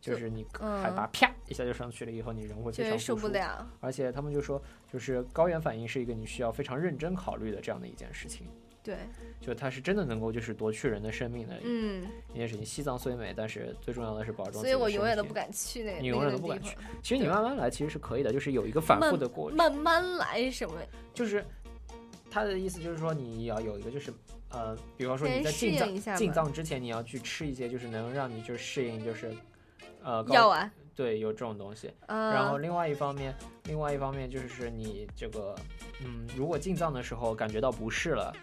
就是你海拔啪一下就上去了，以后你人会非常受不了。而且他们就说，就是高原反应是一个你需要非常认真考虑的这样的一件事情。对，就它是真的能够就是夺去人的生命的嗯一件事情。西藏虽美，但是最重要的是保重。所以我永远都不敢去那个，你永远都不敢去。其实你慢慢来其实是可以的，就是有一个反复的过程。慢慢来什么？就是他的意思就是说你要有一个就是呃，比方说你在进藏进藏之前，你要去吃一些就是能让你就适应就是呃药丸。对，有这种东西。嗯。然后另外一方面，另外一方面就是你这个，嗯，如果进藏的时候感觉到不适了。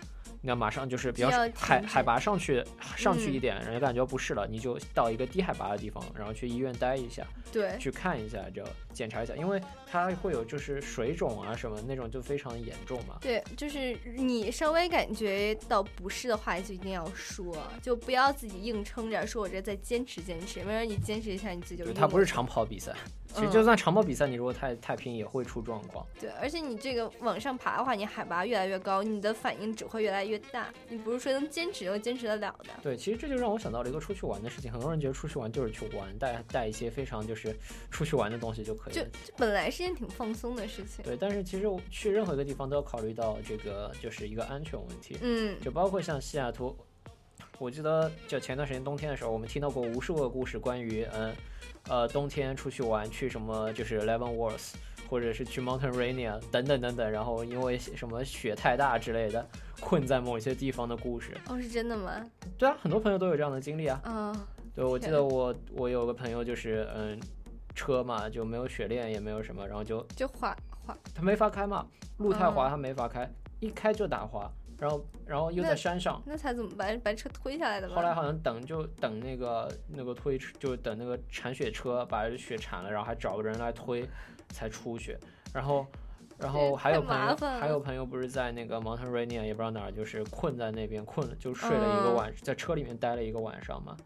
那马上就是比较海海拔上去上去一点，人家感觉不适了，你就到一个低海拔的地方，然后去医院待一下，对，去看一下，就检查一下，因为它会有就是水肿啊什么那种就非常严重嘛。对，就是你稍微感觉到不适的话，就一定要说，就不要自己硬撑着，说我这再坚持坚持，没准你坚持一下你自己就。它不是长跑比赛。其实就算长跑比赛，你如果太太拼，也会出状况。对，而且你这个往上爬的话，你海拔越来越高，你的反应只会越来越大。你不是说能坚持就坚持得了的。对，其实这就让我想到了一个出去玩的事情。很多人觉得出去玩就是去玩，带带一些非常就是出去玩的东西就可以。就本来是件挺放松的事情。对，但是其实去任何一个地方都要考虑到这个就是一个安全问题。嗯。就包括像西雅图，我记得就前段时间冬天的时候，我们听到过无数个故事，关于嗯。呃，冬天出去玩，去什么就是 Leavenworth，或者是去 Mountain Rainier 等等等等，然后因为什么雪太大之类的，困在某些地方的故事。哦，是真的吗？对啊，很多朋友都有这样的经历啊。嗯。对，我记得我我有个朋友就是嗯，车嘛就没有雪链，也没有什么，然后就就滑滑，它没法开嘛，路太滑，它没法开，一开就打滑。然后，然后又在山上，那才怎么把把车推下来的吧？后来好像等就等那个那个推车，就等那个铲雪车把雪铲了，然后还找个人来推，才出去。然后，然后还有朋友，还有朋友不是在那个 Mountain Rainier 也不知道哪儿，就是困在那边困了，就睡了一个晚，在车里面待了一个晚上嘛，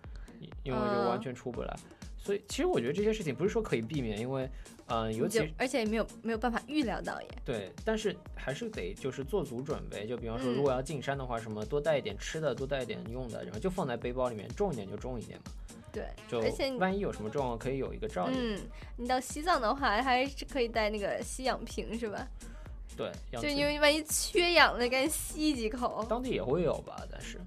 因为就完全出不来。所以，其实我觉得这些事情不是说可以避免，因为，嗯，尤其而且也没有没有办法预料到也。对，但是还是得就是做足准备，就比方说，如果要进山的话，什么多带一点吃的，多带一点用的，然后就放在背包里面，重一点就重一点嘛。对，就而且万一有什么状况，可以有一个照应。嗯，你到西藏的话，还是可以带那个吸氧瓶，是吧？对，就因为万一缺氧了，赶紧吸几口。当地也会有吧，但是，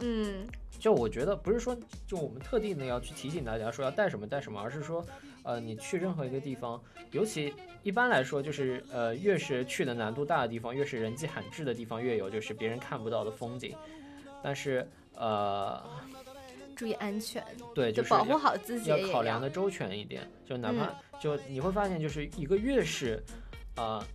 嗯。就我觉得不是说，就我们特地的要去提醒大家说要带什么带什么，而是说，呃，你去任何一个地方，尤其一般来说，就是呃，越是去的难度大的地方，越是人迹罕至的地方，越有就是别人看不到的风景。但是呃，注意安全，对，就是保护好自己，要考量的周全一点。就哪怕就你会发现，就是一个越是啊。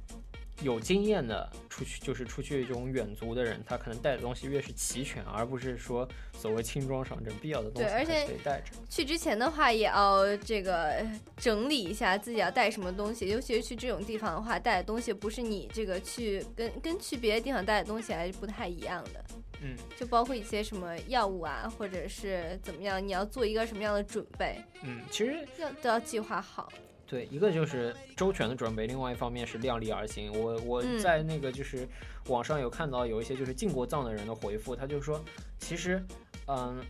有经验的出去就是出去这种远足的人，他可能带的东西越是齐全，而不是说所谓轻装上阵，必要的东西对，而且得带着。去之前的话，也要这个整理一下自己要带什么东西，尤其是去这种地方的话，带的东西不是你这个去跟跟去别的地方带的东西还是不太一样的。嗯，就包括一些什么药物啊，或者是怎么样，你要做一个什么样的准备？嗯，其实要都要计划好。对，一个就是周全的准备，另外一方面是量力而行。我我在那个就是网上有看到有一些就是进过藏的人的回复，他就说，其实，嗯，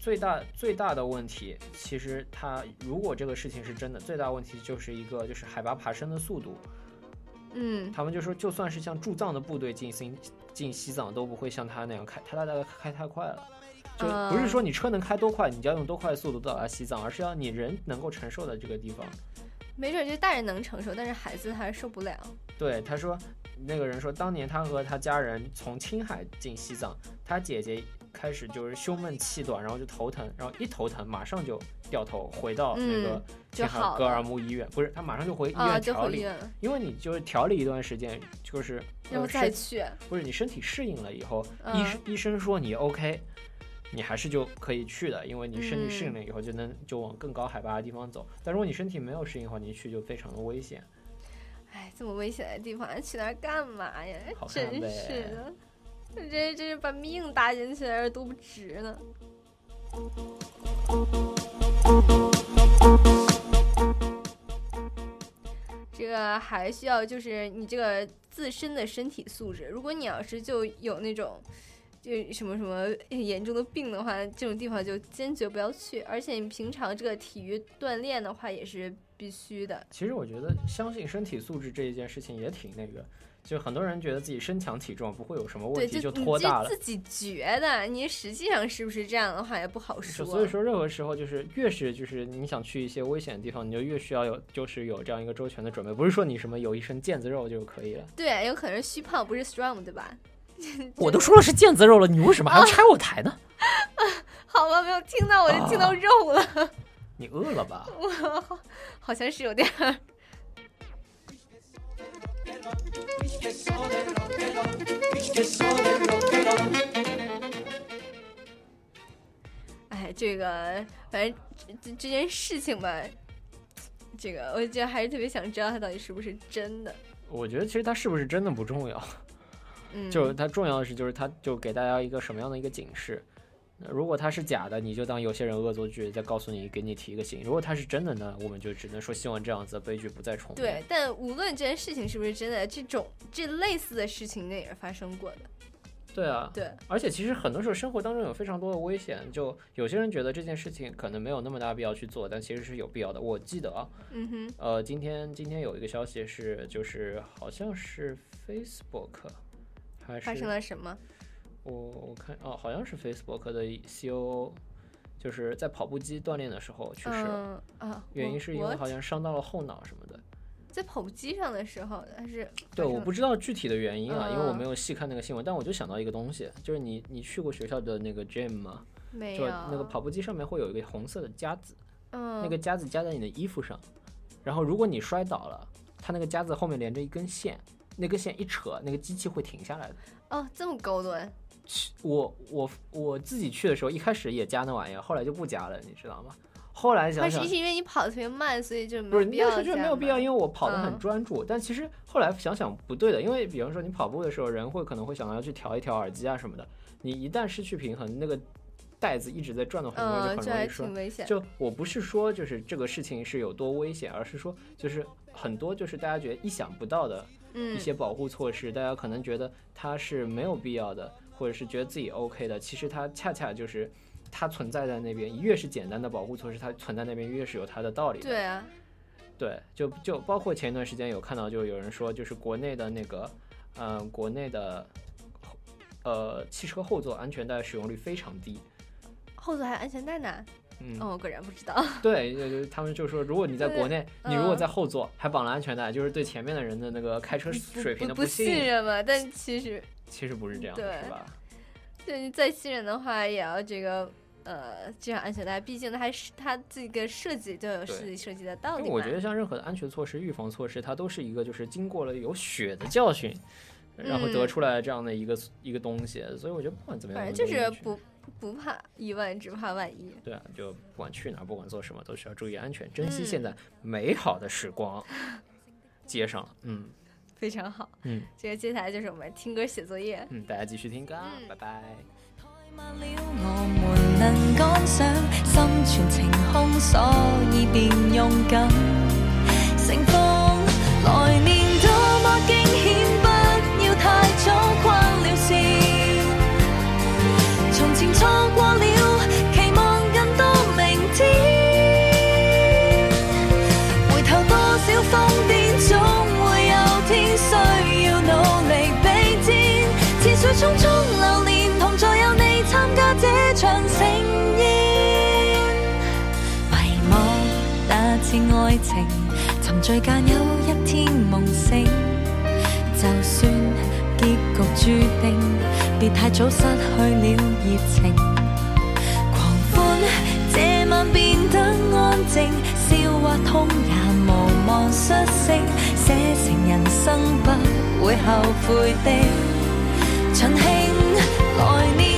最大最大的问题，其实他如果这个事情是真的，最大问题就是一个就是海拔爬升的速度。嗯，他们就说，就算是像驻藏的部队进行进西藏，都不会像他那样开，他大概开太快了。就不是说你车能开多快，你就要用多快的速度到达西藏，而是要你人能够承受的这个地方。没准就大人能承受，但是孩子他受不了。对，他说，那个人说，当年他和他家人从青海进西藏，他姐姐开始就是胸闷气短，然后就头疼，然后一头疼马上就掉头回到那个青海格尔木医院，不是他马上就回医院调理，因为你就是调理一段时间，就是然后再去，不是你身体适应了以后，医生医生说你 OK。你还是就可以去的，因为你身体适应了以后，就能就往更高海拔的地方走。但如果你身体没有适应的话，你去就非常的危险。哎，这么危险的地方，去那儿干嘛呀？真是的，这这是把命搭进去了，都不值呢。这个还需要就是你这个自身的身体素质。如果你要是就有那种。就什么什么 严重的病的话，这种地方就坚决不要去。而且你平常这个体育锻炼的话，也是必须的。其实我觉得，相信身体素质这一件事情也挺那个，就很多人觉得自己身强体壮，不会有什么问，题，就拖大了。自己觉得，你实际上是不是这样的话也不好说。所以说，任何时候就是越是就是你想去一些危险的地方，你就越需要有就是有这样一个周全的准备，不是说你什么有一身腱子肉就可以了。对，有可能虚胖，不是 strong，对吧？我都说了是腱子肉了，你为什么还要拆我台呢？好吧，没有听到，我就听到肉了。你饿了吧？我好像是有点。哎，这个反正这这件事情吧，这个我觉得还是特别想知道它到底是不是真的。我觉得其实它是不是真的不重要，嗯，就是它重要的是就是它就给大家一个什么样的一个警示。如果它是假的，你就当有些人恶作剧，在告诉你，给你提一个醒。如果它是真的呢，我们就只能说希望这样子的悲剧不再重演。对，但无论这件事情是不是真的，这种这类似的事情那也是发生过的。对啊，对。而且其实很多时候生活当中有非常多的危险，就有些人觉得这件事情可能没有那么大必要去做，但其实是有必要的。我记得啊，嗯哼，呃，今天今天有一个消息是，就是好像是 Facebook 还是发生了什么？我我看哦，好像是 Facebook 的 CEO，就是在跑步机锻炼的时候去世了啊，原因是因为好像伤到了后脑什么的。在跑步机上的时候，但是对，我不知道具体的原因啊，因为我没有细看那个新闻，但我就想到一个东西，就是你你去过学校的那个 gym 吗？没有。那个跑步机上面会有一个红色的夹子，嗯，那个夹子夹在你的衣服上，然后如果你摔倒了，它那个夹子后面连着一根线，那根线一扯，那个机器会停下来的。哦，这么高端。我我我自己去的时候，一开始也加那玩意儿，后来就不加了，你知道吗？后来想想，是因为你跑的特别慢，所以就不是那时候就没有必要，因为我跑的很专注。但其实后来想想不对的，因为比方说你跑步的时候，人会可能会想到要去调一调耳机啊什么的。你一旦失去平衡，那个带子一直在转的话，就很容易说。就我不是说就是这个事情是有多危险，而是说就是很多就是大家觉得意想不到的一些保护措施，大家可能觉得它是没有必要的。或者是觉得自己 OK 的，其实它恰恰就是它存在在那边。越是简单的保护措施，它存在那边越是有它的道理。对啊，对，就就包括前一段时间有看到，就有人说，就是国内的那个，嗯，国内的呃汽车后座安全带使用率非常低。后座还有安全带呢？嗯，哦，我果然不知道。对，他们就说，如果你在国内，你如果在后座还绑了安全带，就是对前面的人的那个开车水平的不信任嘛。但其实。其实不是这样，是吧？对你再信任的话，也要这个呃系上安全带，毕竟它是它这个设计就有设计设计的道理。我觉得像任何的安全措施、预防措施，它都是一个就是经过了有血的教训，然后得出来这样的一个一个东西。所以我觉得不管怎么样，反正就是不不怕一万，只怕万一。对啊，就不管去哪，不管做什么，都需要注意安全，珍惜现在美好的时光。接上了，嗯。非常好，嗯，这个接下来就是我们听歌写作业，嗯，大家继续听歌，拜拜。爱情沉醉间有一天梦醒，就算结局注定，别太早失去了热情。狂欢这晚变得安静，笑或痛也无望失声，写成人生不会后悔的尽兴。来年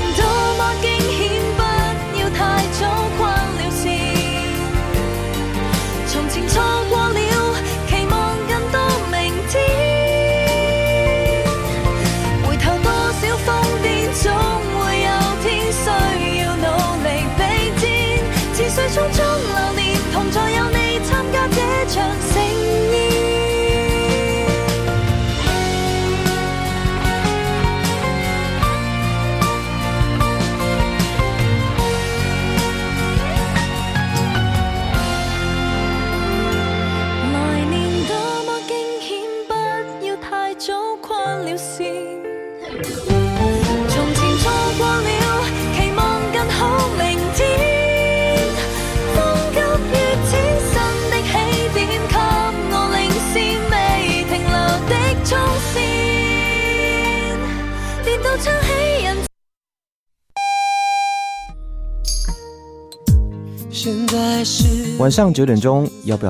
晚上九点钟，要不要？